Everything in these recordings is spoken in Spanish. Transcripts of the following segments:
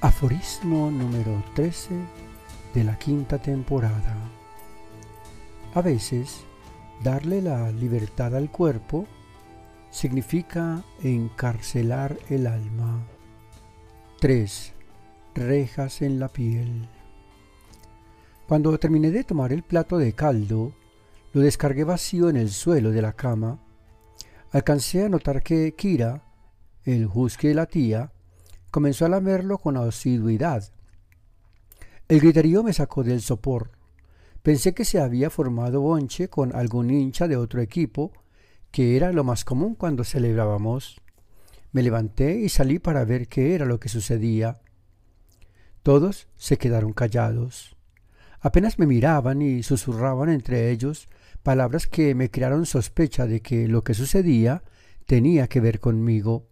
Aforismo número 13 de la quinta temporada. A veces, darle la libertad al cuerpo significa encarcelar el alma. 3. Rejas en la piel. Cuando terminé de tomar el plato de caldo, lo descargué vacío en el suelo de la cama. Alcancé a notar que Kira, el husky de la tía, comenzó a lamerlo con asiduidad. El griterío me sacó del sopor. Pensé que se había formado bonche con algún hincha de otro equipo, que era lo más común cuando celebrábamos. Me levanté y salí para ver qué era lo que sucedía. Todos se quedaron callados. Apenas me miraban y susurraban entre ellos palabras que me crearon sospecha de que lo que sucedía tenía que ver conmigo.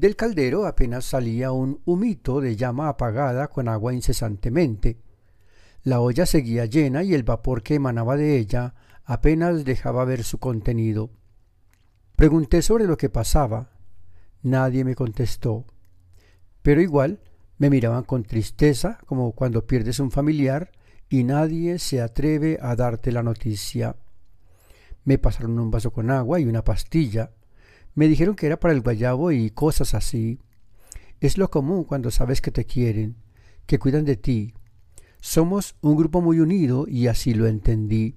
Del caldero apenas salía un humito de llama apagada con agua incesantemente. La olla seguía llena y el vapor que emanaba de ella apenas dejaba ver su contenido. Pregunté sobre lo que pasaba. Nadie me contestó. Pero igual me miraban con tristeza como cuando pierdes un familiar y nadie se atreve a darte la noticia. Me pasaron un vaso con agua y una pastilla. Me dijeron que era para el guayabo y cosas así. Es lo común cuando sabes que te quieren, que cuidan de ti. Somos un grupo muy unido y así lo entendí.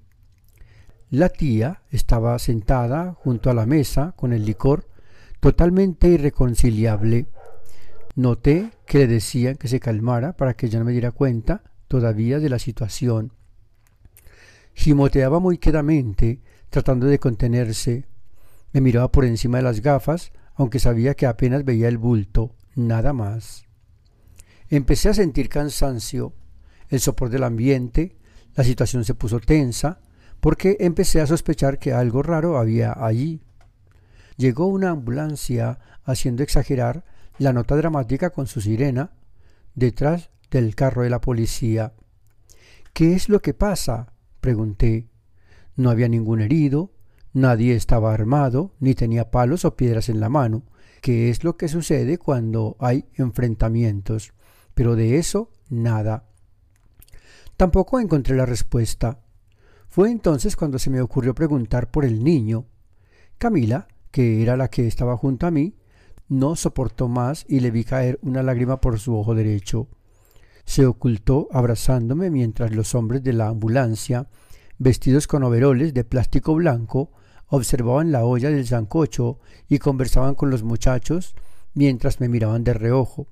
La tía estaba sentada junto a la mesa con el licor, totalmente irreconciliable. Noté que le decían que se calmara para que yo no me diera cuenta todavía de la situación. Gimoteaba muy quedamente, tratando de contenerse, me miraba por encima de las gafas, aunque sabía que apenas veía el bulto, nada más. Empecé a sentir cansancio, el sopor del ambiente, la situación se puso tensa, porque empecé a sospechar que algo raro había allí. Llegó una ambulancia haciendo exagerar la nota dramática con su sirena detrás del carro de la policía. ¿Qué es lo que pasa? pregunté. No había ningún herido, Nadie estaba armado, ni tenía palos o piedras en la mano, que es lo que sucede cuando hay enfrentamientos, pero de eso nada. Tampoco encontré la respuesta. Fue entonces cuando se me ocurrió preguntar por el niño. Camila, que era la que estaba junto a mí, no soportó más y le vi caer una lágrima por su ojo derecho. Se ocultó abrazándome mientras los hombres de la ambulancia, vestidos con overoles de plástico blanco, observaban la olla del sancocho y conversaban con los muchachos mientras me miraban de reojo.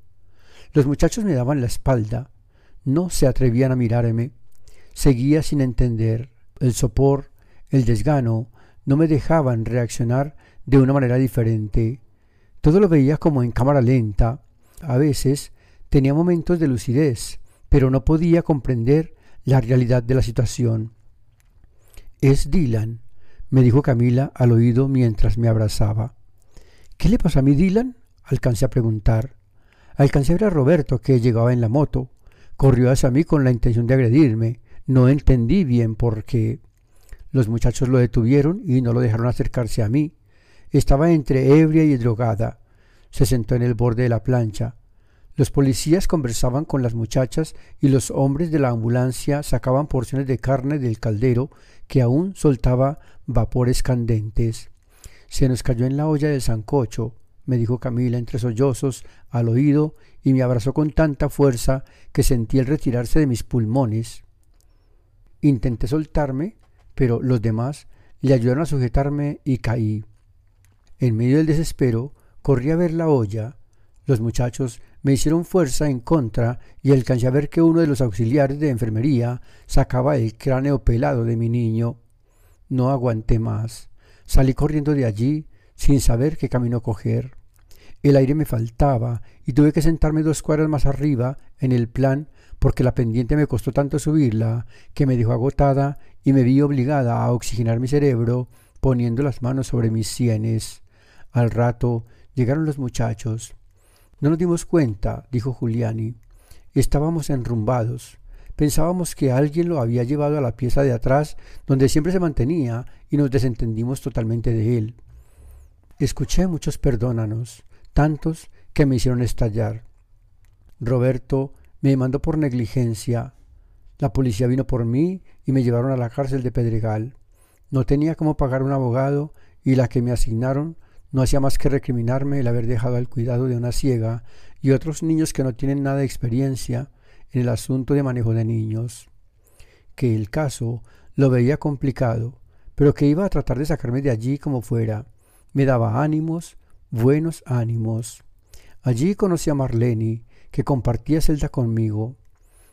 Los muchachos me daban la espalda, no se atrevían a mirarme. Seguía sin entender. El sopor, el desgano, no me dejaban reaccionar de una manera diferente. Todo lo veía como en cámara lenta. A veces tenía momentos de lucidez, pero no podía comprender la realidad de la situación. Es Dylan, me dijo Camila al oído mientras me abrazaba. ¿Qué le pasa a mí, Dylan? Alcancé a preguntar. Alcancé a ver a Roberto, que llegaba en la moto. Corrió hacia mí con la intención de agredirme. No entendí bien por qué. Los muchachos lo detuvieron y no lo dejaron acercarse a mí. Estaba entre ebria y drogada. Se sentó en el borde de la plancha. Los policías conversaban con las muchachas y los hombres de la ambulancia sacaban porciones de carne del caldero que aún soltaba vapores candentes. Se nos cayó en la olla del sancocho, me dijo Camila entre sollozos al oído y me abrazó con tanta fuerza que sentí el retirarse de mis pulmones. Intenté soltarme, pero los demás le ayudaron a sujetarme y caí. En medio del desespero, corrí a ver la olla. Los muchachos me hicieron fuerza en contra y alcancé a ver que uno de los auxiliares de enfermería sacaba el cráneo pelado de mi niño. No aguanté más. Salí corriendo de allí sin saber qué camino coger. El aire me faltaba y tuve que sentarme dos cuadras más arriba en el plan porque la pendiente me costó tanto subirla que me dejó agotada y me vi obligada a oxigenar mi cerebro poniendo las manos sobre mis sienes. Al rato llegaron los muchachos. No nos dimos cuenta, dijo Giuliani. Estábamos enrumbados. Pensábamos que alguien lo había llevado a la pieza de atrás, donde siempre se mantenía, y nos desentendimos totalmente de él. Escuché muchos perdónanos, tantos que me hicieron estallar. Roberto me demandó por negligencia. La policía vino por mí y me llevaron a la cárcel de Pedregal. No tenía cómo pagar un abogado y la que me asignaron no hacía más que recriminarme el haber dejado al cuidado de una ciega y otros niños que no tienen nada de experiencia en el asunto de manejo de niños. Que el caso lo veía complicado, pero que iba a tratar de sacarme de allí como fuera. Me daba ánimos, buenos ánimos. Allí conocí a Marlene, que compartía celda conmigo.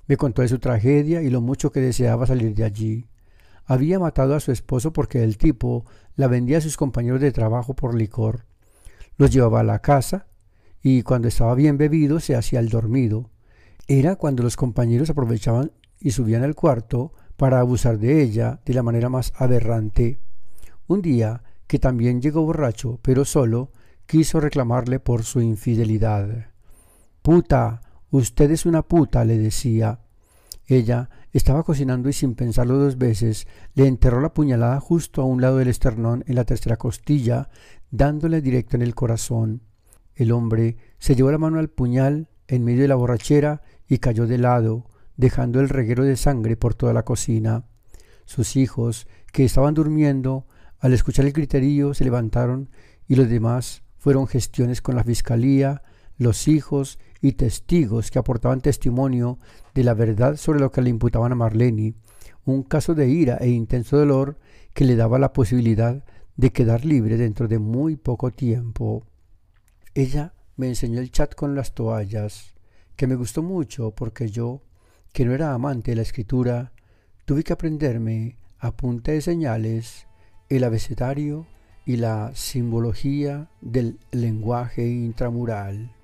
Me contó de su tragedia y lo mucho que deseaba salir de allí. Había matado a su esposo porque el tipo la vendía a sus compañeros de trabajo por licor. Los llevaba a la casa y cuando estaba bien bebido se hacía el dormido. Era cuando los compañeros aprovechaban y subían al cuarto para abusar de ella de la manera más aberrante. Un día, que también llegó borracho, pero solo, quiso reclamarle por su infidelidad. Puta, usted es una puta, le decía. Ella estaba cocinando y sin pensarlo dos veces le enterró la puñalada justo a un lado del esternón en la tercera costilla, dándole directo en el corazón. El hombre se llevó la mano al puñal en medio de la borrachera y cayó de lado, dejando el reguero de sangre por toda la cocina. Sus hijos, que estaban durmiendo, al escuchar el griterío se levantaron y los demás fueron gestiones con la fiscalía, los hijos y testigos que aportaban testimonio de la verdad sobre lo que le imputaban a Marlene, un caso de ira e intenso dolor que le daba la posibilidad de quedar libre dentro de muy poco tiempo. Ella me enseñó el chat con las toallas, que me gustó mucho porque yo, que no era amante de la escritura, tuve que aprenderme a punta de señales el abecedario y la simbología del lenguaje intramural.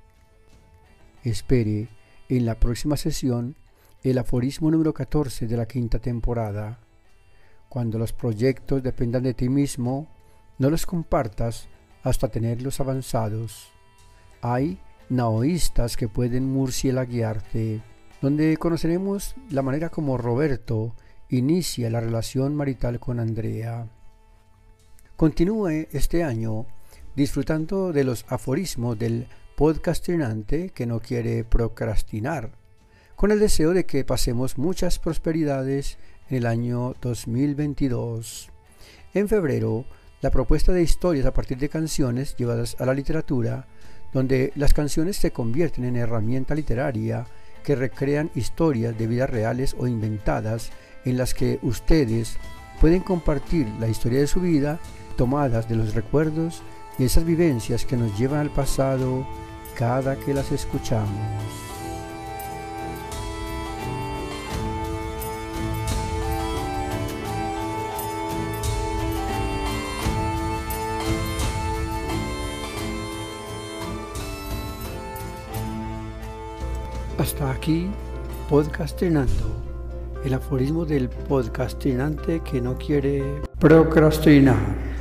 Espere en la próxima sesión el aforismo número 14 de la quinta temporada. Cuando los proyectos dependan de ti mismo, no los compartas hasta tenerlos avanzados. Hay naoístas que pueden murcielaguearte, donde conoceremos la manera como Roberto inicia la relación marital con Andrea. Continúe este año disfrutando de los aforismos del podcastinante que no quiere procrastinar, con el deseo de que pasemos muchas prosperidades en el año 2022. En febrero, la propuesta de historias a partir de canciones llevadas a la literatura, donde las canciones se convierten en herramienta literaria que recrean historias de vidas reales o inventadas en las que ustedes pueden compartir la historia de su vida tomadas de los recuerdos y esas vivencias que nos llevan al pasado cada que las escuchamos. Hasta aquí, podcastinando, el aforismo del podcastinante que no quiere procrastinar.